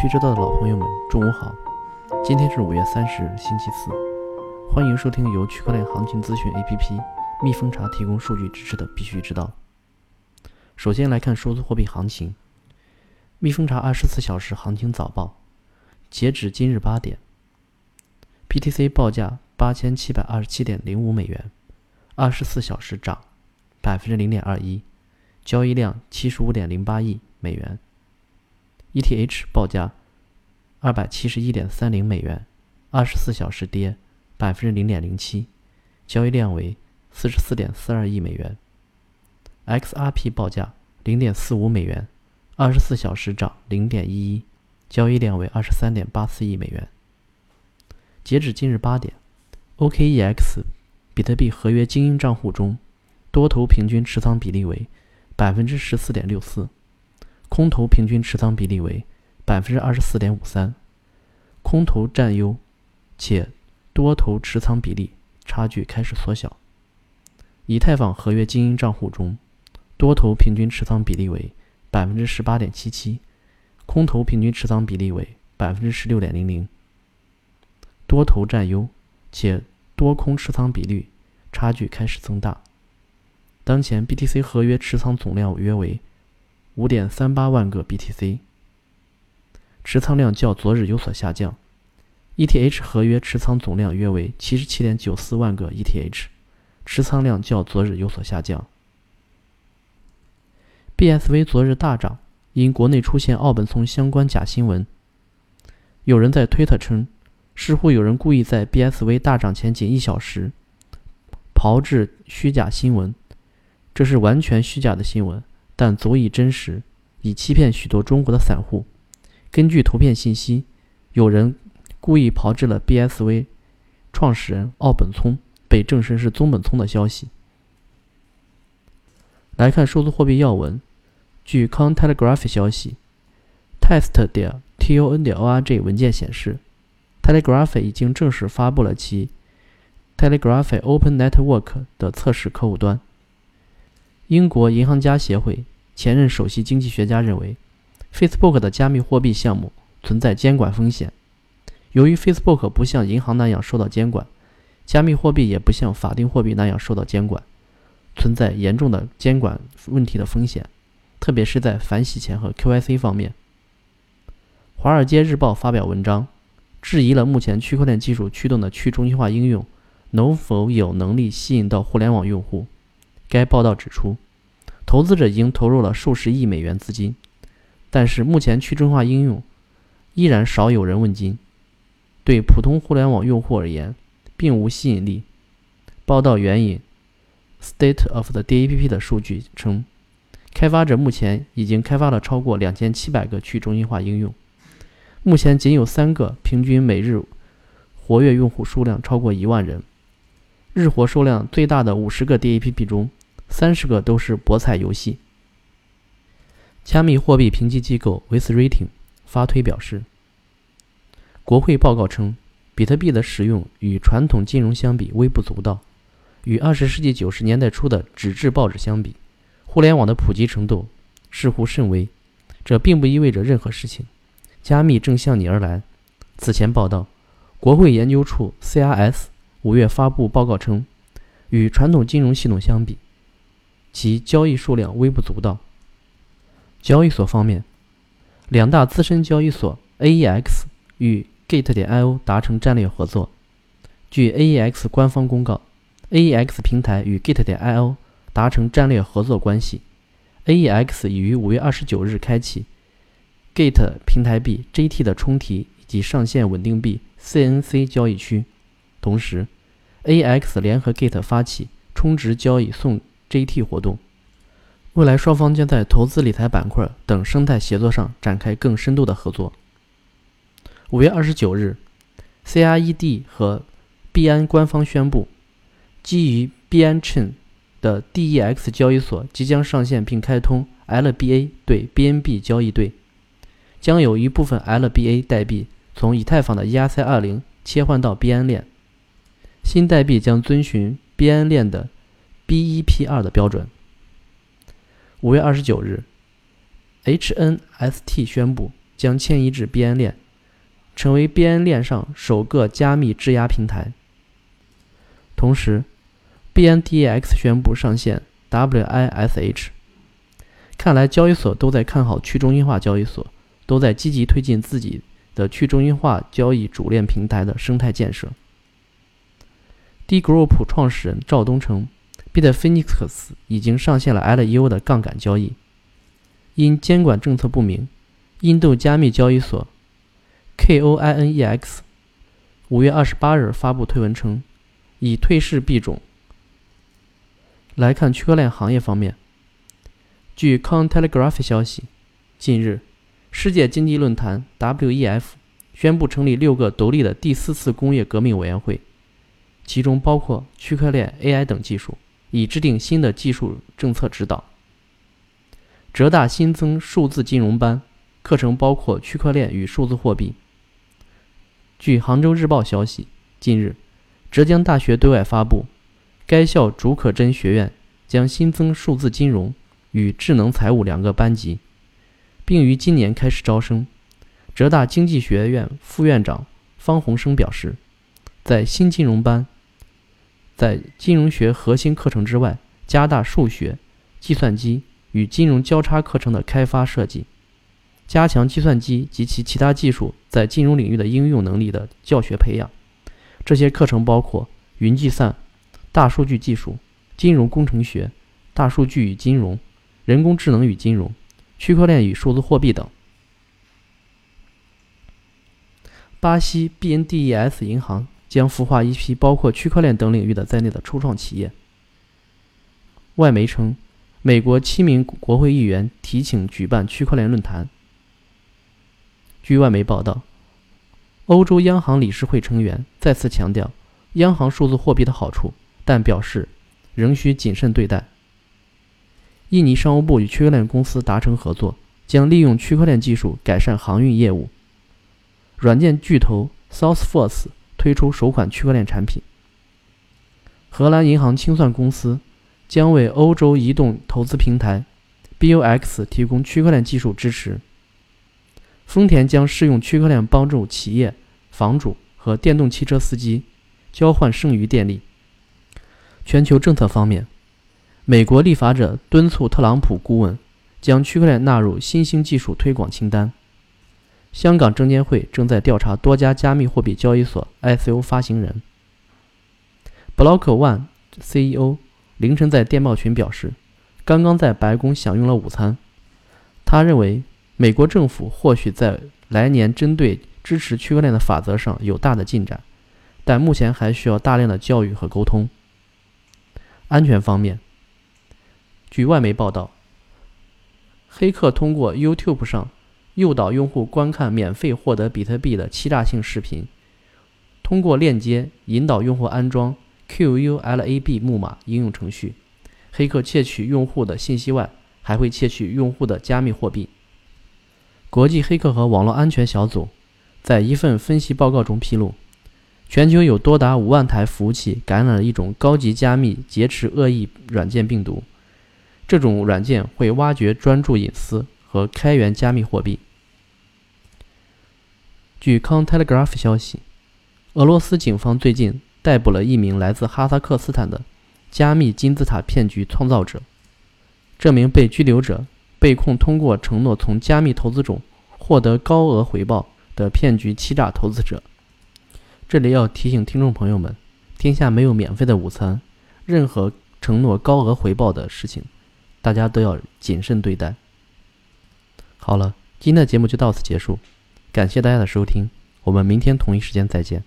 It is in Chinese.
须知道的老朋友们，中午好！今天是五月三十日，星期四，欢迎收听由区块链行情资讯 APP 蜜蜂茶提供数据支持的《必须知道》。首先来看数字货币行情，蜜蜂茶二十四小时行情早报，截止今日八点，BTC 报价八千七百二十七点零五美元，二十四小时涨百分之零点二一，交易量七十五点零八亿美元。ETH 报价二百七十一点三零美元，二十四小时跌百分之零点零七，交易量为四十四点四二亿美元。XRP 报价零点四五美元，二十四小时涨零点一一，交易量为二十三点八四亿美元。截止今日八点，OKEX 比特币合约精英账户中多头平均持仓比例为百分之十四点六四。空头平均持仓比例为百分之二十四点五三，空头占优，且多头持仓比例差距开始缩小。以太坊合约精英账户中，多头平均持仓比例为百分之十八点七七，空头平均持仓比例为百分之十六点零零，多头占优，且多空持仓比率差距开始增大。当前 BTC 合约持仓总量约为。五点三八万个 BTC，持仓量较昨日有所下降。ETH 合约持仓总量约为七十七点九四万个 ETH，持仓量较昨日有所下降。BSV 昨日大涨，因国内出现奥本聪相关假新闻。有人在推特称，似乎有人故意在 BSV 大涨前仅一小时炮制虚假新闻，这是完全虚假的新闻。但足以真实，以欺骗许多中国的散户。根据图片信息，有人故意炮制了 BSV 创始人奥本聪被证实是宗本聪的消息。来看数字货币要闻，据 c o n t e l e g r a p h 消息，test 点 ton 点 org 文件显示，Telegraph 已经正式发布了其 Telegraph Open Network 的测试客户端。英国银行家协会。前任首席经济学家认为，Facebook 的加密货币项目存在监管风险。由于 Facebook 不像银行那样受到监管，加密货币也不像法定货币那样受到监管，存在严重的监管问题的风险，特别是在反洗钱和 QIC 方面。《华尔街日报》发表文章，质疑了目前区块链技术驱动的去中心化应用能否有能力吸引到互联网用户。该报道指出。投资者已经投入了数十亿美元资金，但是目前去中心化应用依然少有人问津，对普通互联网用户而言并无吸引力。报道援引 State of the DApp 的数据称，开发者目前已经开发了超过两千七百个去中心化应用，目前仅有三个平均每日活跃用户数量超过一万人，日活数量最大的五十个 DApp 中。三十个都是博彩游戏。加密货币评级机构 WithRating 发推表示，国会报告称，比特币的使用与传统金融相比微不足道。与二十世纪九十年代初的纸质报纸相比，互联网的普及程度似乎甚微。这并不意味着任何事情，加密正向你而来。此前报道，国会研究处 CRS 五月发布报告称，与传统金融系统相比。其交易数量微不足道。交易所方面，两大资深交易所 AEX 与 Gate 点 IO 达成战略合作。据 AEX 官方公告，AEX 平台与 Gate 点 IO 达成战略合作关系。AEX 已于五月二十九日开启 Gate 平台币 JT 的充提以及上线稳定币 CNC 交易区。同时，AEX 联合 Gate 发起充值交易送。JT 活动，未来双方将在投资理财板块等生态协作上展开更深度的合作。五月二十九日，CRED 和币安官方宣布，基于币安 Chain 的 DEX 交易所即将上线并开通 LBA 对 BNB 交易对，将有一部分 LBA 代币从以太坊的 ERC20 切换到币安链，新代币将遵循币安链的。BEP2 的标准。五月二十九日，HNST 宣布将迁移至 BN 链，成为 BN 链上首个加密质押平台。同时，BNDEX 宣布上线 WISH。看来交易所都在看好去中心化交易所，都在积极推进自己的去中心化交易主链平台的生态建设。D Group 创始人赵东成，Bitfinex 已经上线了 LEO 的杠杆交易。因监管政策不明，印度加密交易所 Koinex 五月二十八日发布推文称，已退市币种。来看区块链行业方面。据 c o n t e l e g r a p h 消息，近日，世界经济论坛 （WEF） 宣布成立六个独立的第四次工业革命委员会，其中包括区块链、AI 等技术，以制定新的技术政策指导。浙大新增数字金融班，课程包括区块链与数字货币。据杭州日报消息，近日，浙江大学对外发布，该校竺可桢学院将新增数字金融。与智能财务两个班级，并于今年开始招生。浙大经济学院副院长方洪生表示，在新金融班，在金融学核心课程之外，加大数学、计算机与金融交叉课程的开发设计，加强计算机及其其他技术在金融领域的应用能力的教学培养。这些课程包括云计算、大数据技术、金融工程学、大数据与金融。人工智能与金融、区块链与数字货币等。巴西 BNDES 银行将孵化一批包括区块链等领域的在内的初创企业。外媒称，美国七名国会议员提请举办区块链论坛。据外媒报道，欧洲央行理事会成员再次强调央行数字货币的好处，但表示仍需谨慎对待。印尼商务部与区块链公司达成合作，将利用区块链技术改善航运业务。软件巨头 Salesforce 推出首款区块链产品。荷兰银行清算公司将为欧洲移动投资平台 BOX 提供区块链技术支持。丰田将试用区块链帮助企业、房主和电动汽车司机交换剩余电力。全球政策方面。美国立法者敦促特朗普顾问将区块链纳入新兴技术推广清单。香港证监会正在调查多家加密货币交易所 ICO 发行人。Block One CEO 凌晨在电报群表示，刚刚在白宫享用了午餐。他认为，美国政府或许在来年针对支持区块链的法则上有大的进展，但目前还需要大量的教育和沟通。安全方面。据外媒报道，黑客通过 YouTube 上诱导用户观看免费获得比特币的欺诈性视频，通过链接引导用户安装 QULAB 木马应用程序。黑客窃取用户的信息外，还会窃取用户的加密货币。国际黑客和网络安全小组在一份分析报告中披露，全球有多达五万台服务器感染了一种高级加密劫持恶意软件病毒。这种软件会挖掘专注隐私和开源加密货币。据 Cointelegraph 消息，俄罗斯警方最近逮捕了一名来自哈萨克斯坦的加密金字塔骗局创造者。这名被拘留者被控通过承诺从加密投资中获得高额回报的骗局欺诈投资者。这里要提醒听众朋友们：天下没有免费的午餐，任何承诺高额回报的事情。大家都要谨慎对待。好了，今天的节目就到此结束，感谢大家的收听，我们明天同一时间再见。